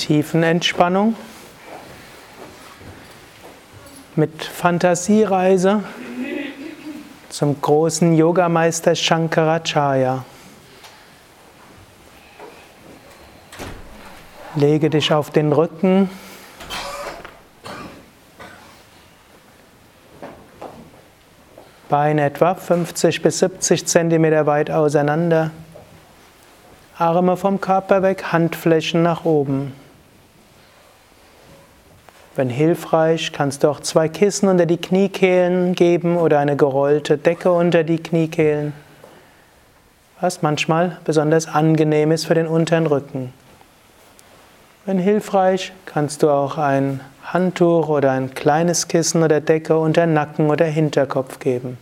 Tiefenentspannung mit Fantasiereise zum großen Yogameister Shankaracharya. Lege dich auf den Rücken. Beine etwa 50 bis 70 Zentimeter weit auseinander. Arme vom Körper weg, Handflächen nach oben. Wenn hilfreich, kannst du auch zwei Kissen unter die Kniekehlen geben oder eine gerollte Decke unter die Kniekehlen, was manchmal besonders angenehm ist für den unteren Rücken. Wenn hilfreich, kannst du auch ein Handtuch oder ein kleines Kissen oder Decke unter Nacken oder Hinterkopf geben.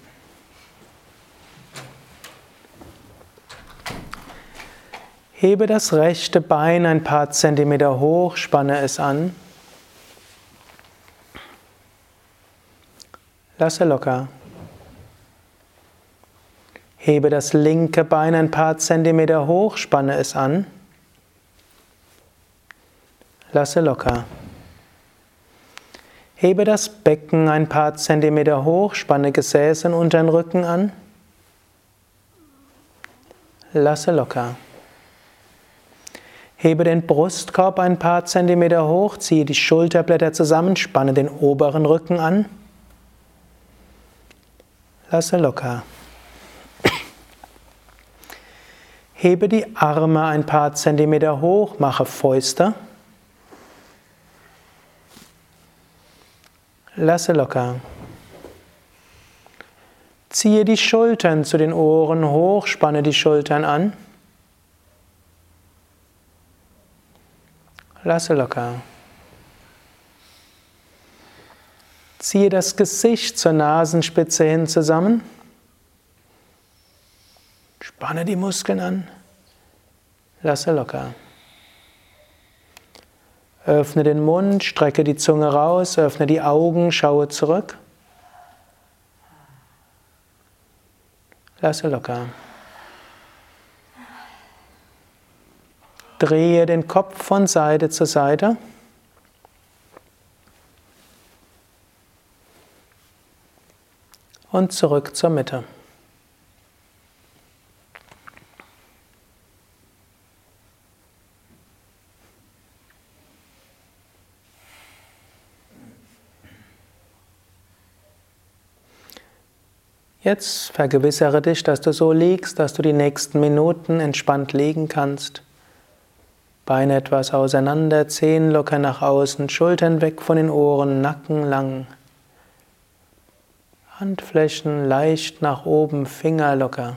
Hebe das rechte Bein ein paar Zentimeter hoch, spanne es an. Lasse locker. Hebe das linke Bein ein paar Zentimeter hoch, spanne es an. Lasse locker. Hebe das Becken ein paar Zentimeter hoch, spanne Gesäß und unteren Rücken an. Lasse locker. Hebe den Brustkorb ein paar Zentimeter hoch, ziehe die Schulterblätter zusammen, spanne den oberen Rücken an. Lasse locker. Hebe die Arme ein paar Zentimeter hoch, mache Fäuste. Lasse locker. Ziehe die Schultern zu den Ohren hoch, spanne die Schultern an. Lasse locker. Ziehe das Gesicht zur Nasenspitze hin zusammen. Spanne die Muskeln an. Lasse locker. Öffne den Mund, strecke die Zunge raus, öffne die Augen, schaue zurück. Lasse locker. Drehe den Kopf von Seite zu Seite. Und zurück zur Mitte. Jetzt vergewissere dich, dass du so liegst, dass du die nächsten Minuten entspannt liegen kannst. Beine etwas auseinander, Zehen locker nach außen, Schultern weg von den Ohren, Nacken lang. Handflächen leicht nach oben, Finger locker.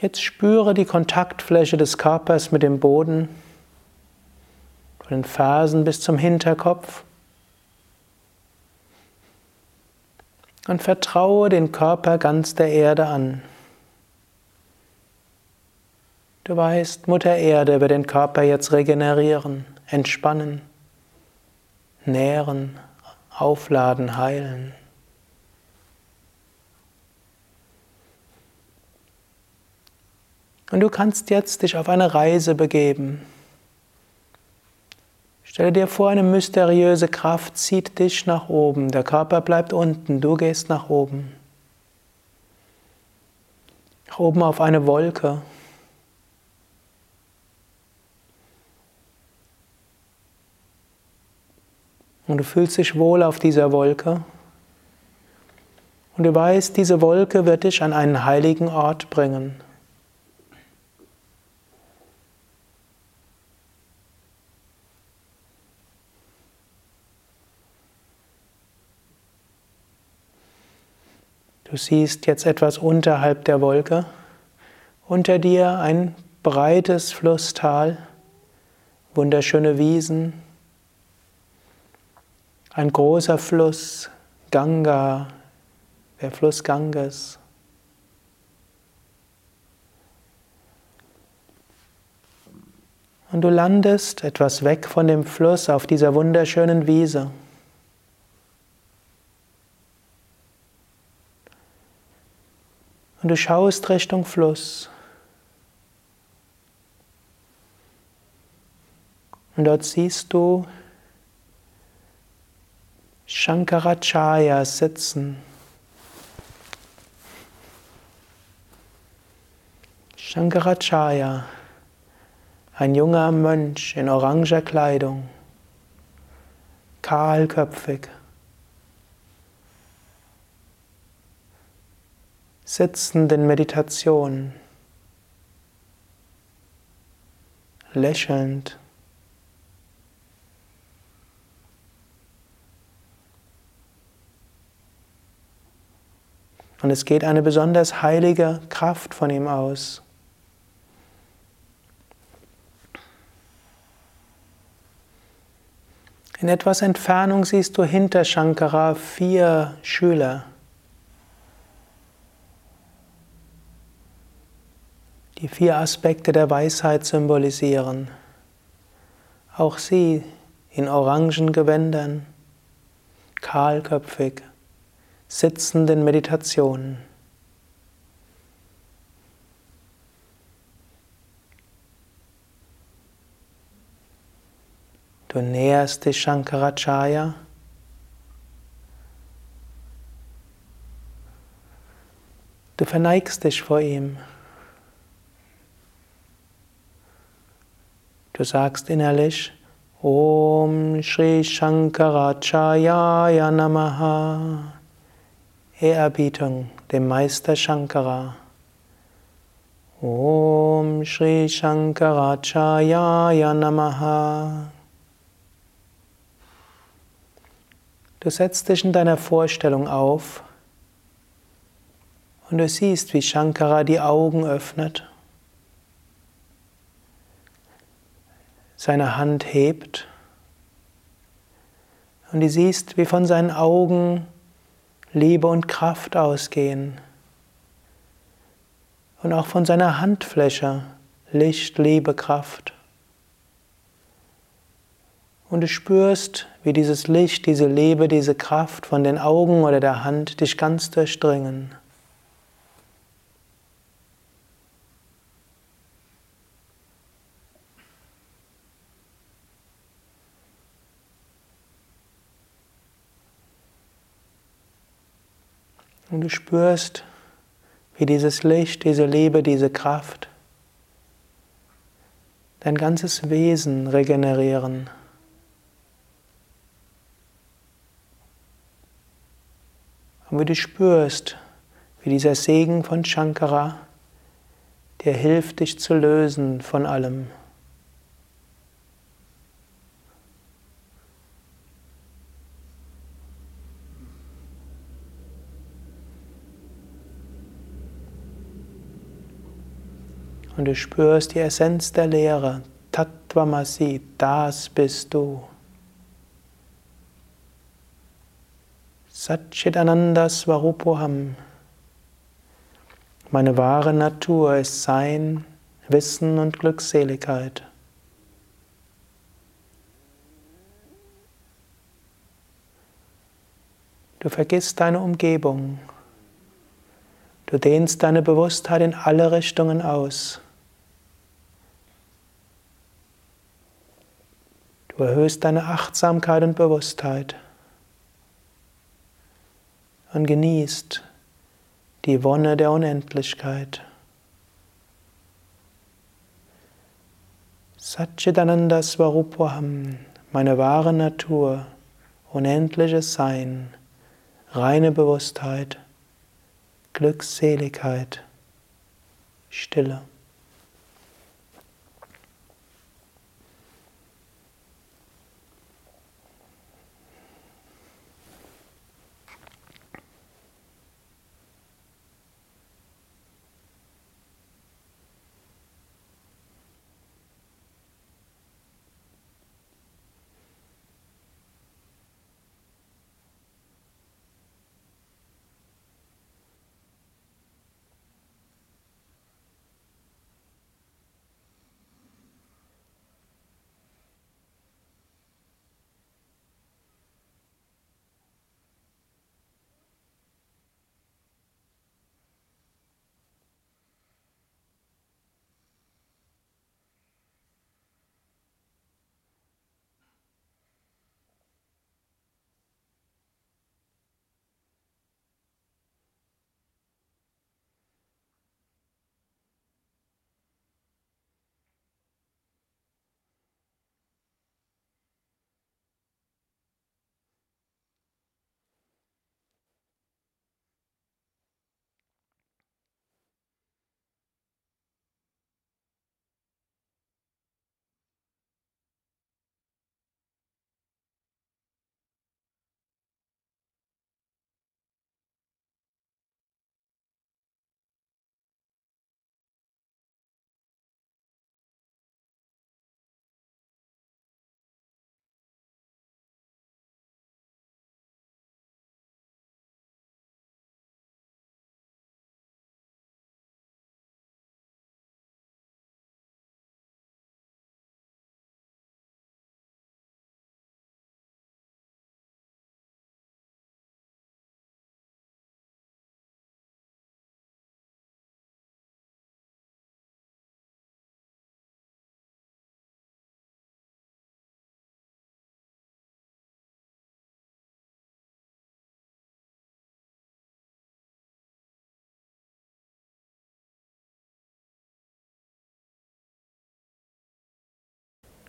Jetzt spüre die Kontaktfläche des Körpers mit dem Boden, von den Fersen bis zum Hinterkopf. Und vertraue den Körper ganz der Erde an. Du weißt, Mutter Erde wird den Körper jetzt regenerieren entspannen, nähren, aufladen, heilen. Und du kannst jetzt dich auf eine Reise begeben. Stelle dir vor, eine mysteriöse Kraft zieht dich nach oben. Der Körper bleibt unten, du gehst nach oben. Nach oben auf eine Wolke. Und du fühlst dich wohl auf dieser Wolke. Und du weißt, diese Wolke wird dich an einen heiligen Ort bringen. Du siehst jetzt etwas unterhalb der Wolke, unter dir ein breites Flusstal, wunderschöne Wiesen, ein großer Fluss, Ganga, der Fluss Ganges. Und du landest etwas weg von dem Fluss auf dieser wunderschönen Wiese. Und du schaust Richtung Fluss. Und dort siehst du Shankaracharya sitzen. Shankaracharya, ein junger Mönch in oranger Kleidung, kahlköpfig, sitzend in Meditation, lächelnd. Und es geht eine besonders heilige Kraft von ihm aus. In etwas Entfernung siehst du hinter Shankara vier Schüler, die vier Aspekte der Weisheit symbolisieren. Auch sie in orangen Gewändern, kahlköpfig sitzenden Meditationen. Du näherst dich Shankaracharya. Du verneigst dich vor ihm. Du sagst innerlich, Om Shri Shankaracharya Namaha. Ehrerbietung dem Meister Shankara. Om Shri Shankaracharya Namaha. Du setzt dich in deiner Vorstellung auf und du siehst, wie Shankara die Augen öffnet, seine Hand hebt und du siehst, wie von seinen Augen Liebe und Kraft ausgehen. Und auch von seiner Handfläche Licht, Liebe, Kraft. Und du spürst, wie dieses Licht, diese Liebe, diese Kraft von den Augen oder der Hand dich ganz durchdringen. Und du spürst, wie dieses Licht, diese Liebe, diese Kraft dein ganzes Wesen regenerieren. Und wie du spürst, wie dieser Segen von Shankara dir hilft, dich zu lösen von allem. Und du spürst die Essenz der Lehre. Tattvamasi, das bist du. Satchitananda Svarupoham. Meine wahre Natur ist Sein, Wissen und Glückseligkeit. Du vergisst deine Umgebung. Du dehnst deine Bewusstheit in alle Richtungen aus. Du erhöhst deine Achtsamkeit und Bewusstheit und genießt die Wonne der Unendlichkeit. Satchitananda Svarupaham, meine wahre Natur, unendliches Sein, reine Bewusstheit, Glückseligkeit, Stille.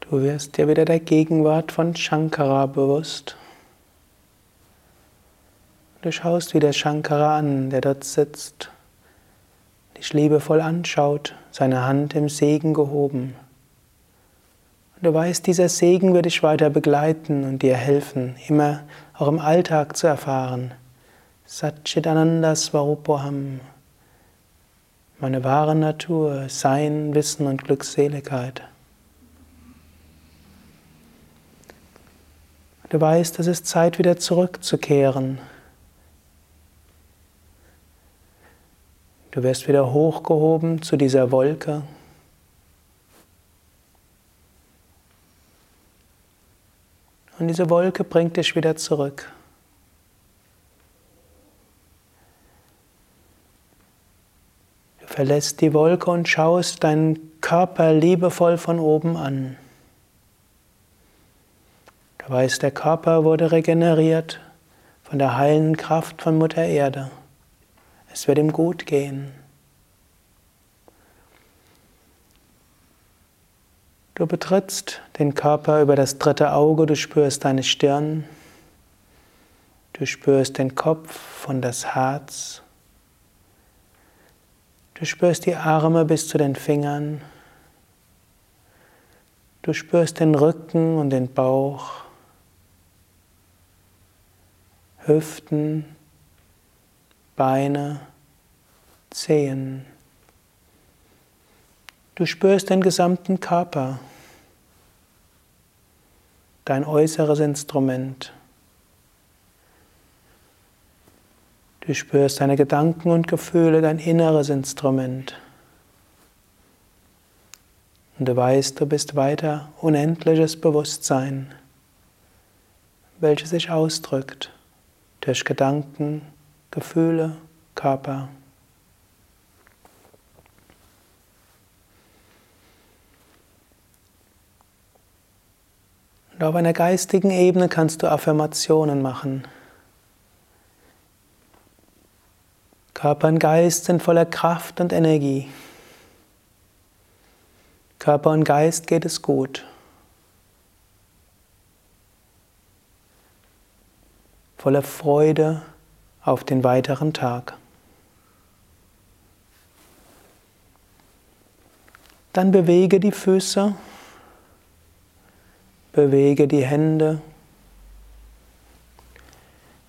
Du wirst dir wieder der Gegenwart von Shankara bewusst. Du schaust wieder Shankara an, der dort sitzt, dich liebevoll anschaut, seine Hand im Segen gehoben. Und du weißt, dieser Segen wird dich weiter begleiten und dir helfen, immer auch im Alltag zu erfahren. Satchitananda Svarupoham. Meine wahre Natur, Sein, Wissen und Glückseligkeit. Du weißt, es ist Zeit, wieder zurückzukehren. Du wirst wieder hochgehoben zu dieser Wolke. Und diese Wolke bringt dich wieder zurück. Du verlässt die Wolke und schaust deinen Körper liebevoll von oben an. Du weißt, der Körper wurde regeneriert von der heilenden Kraft von Mutter Erde. Es wird ihm gut gehen. Du betrittst den Körper über das dritte Auge, du spürst deine Stirn, du spürst den Kopf und das Herz, du spürst die Arme bis zu den Fingern, du spürst den Rücken und den Bauch. Hüften, Beine, Zehen. Du spürst den gesamten Körper, dein äußeres Instrument. Du spürst deine Gedanken und Gefühle, dein inneres Instrument. Und du weißt, du bist weiter unendliches Bewusstsein, welches sich ausdrückt durch Gedanken, Gefühle, Körper. Und auf einer geistigen Ebene kannst du Affirmationen machen. Körper und Geist sind voller Kraft und Energie. Körper und Geist geht es gut. Voller Freude auf den weiteren Tag. Dann bewege die Füße, bewege die Hände,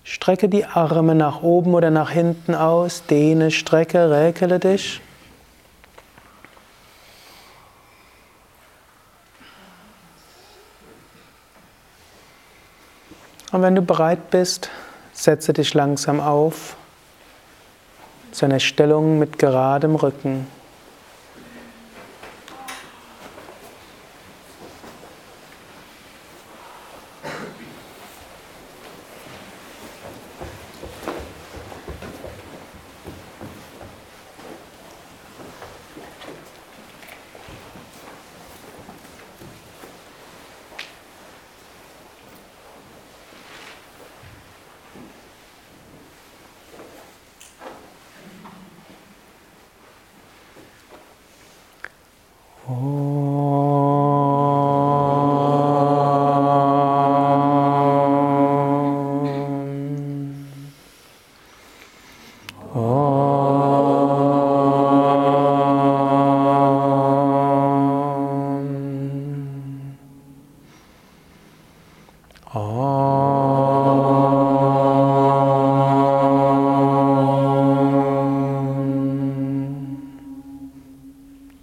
strecke die Arme nach oben oder nach hinten aus, dehne, strecke, räkele dich. Und wenn du bereit bist, setze dich langsam auf zu einer Stellung mit geradem Rücken.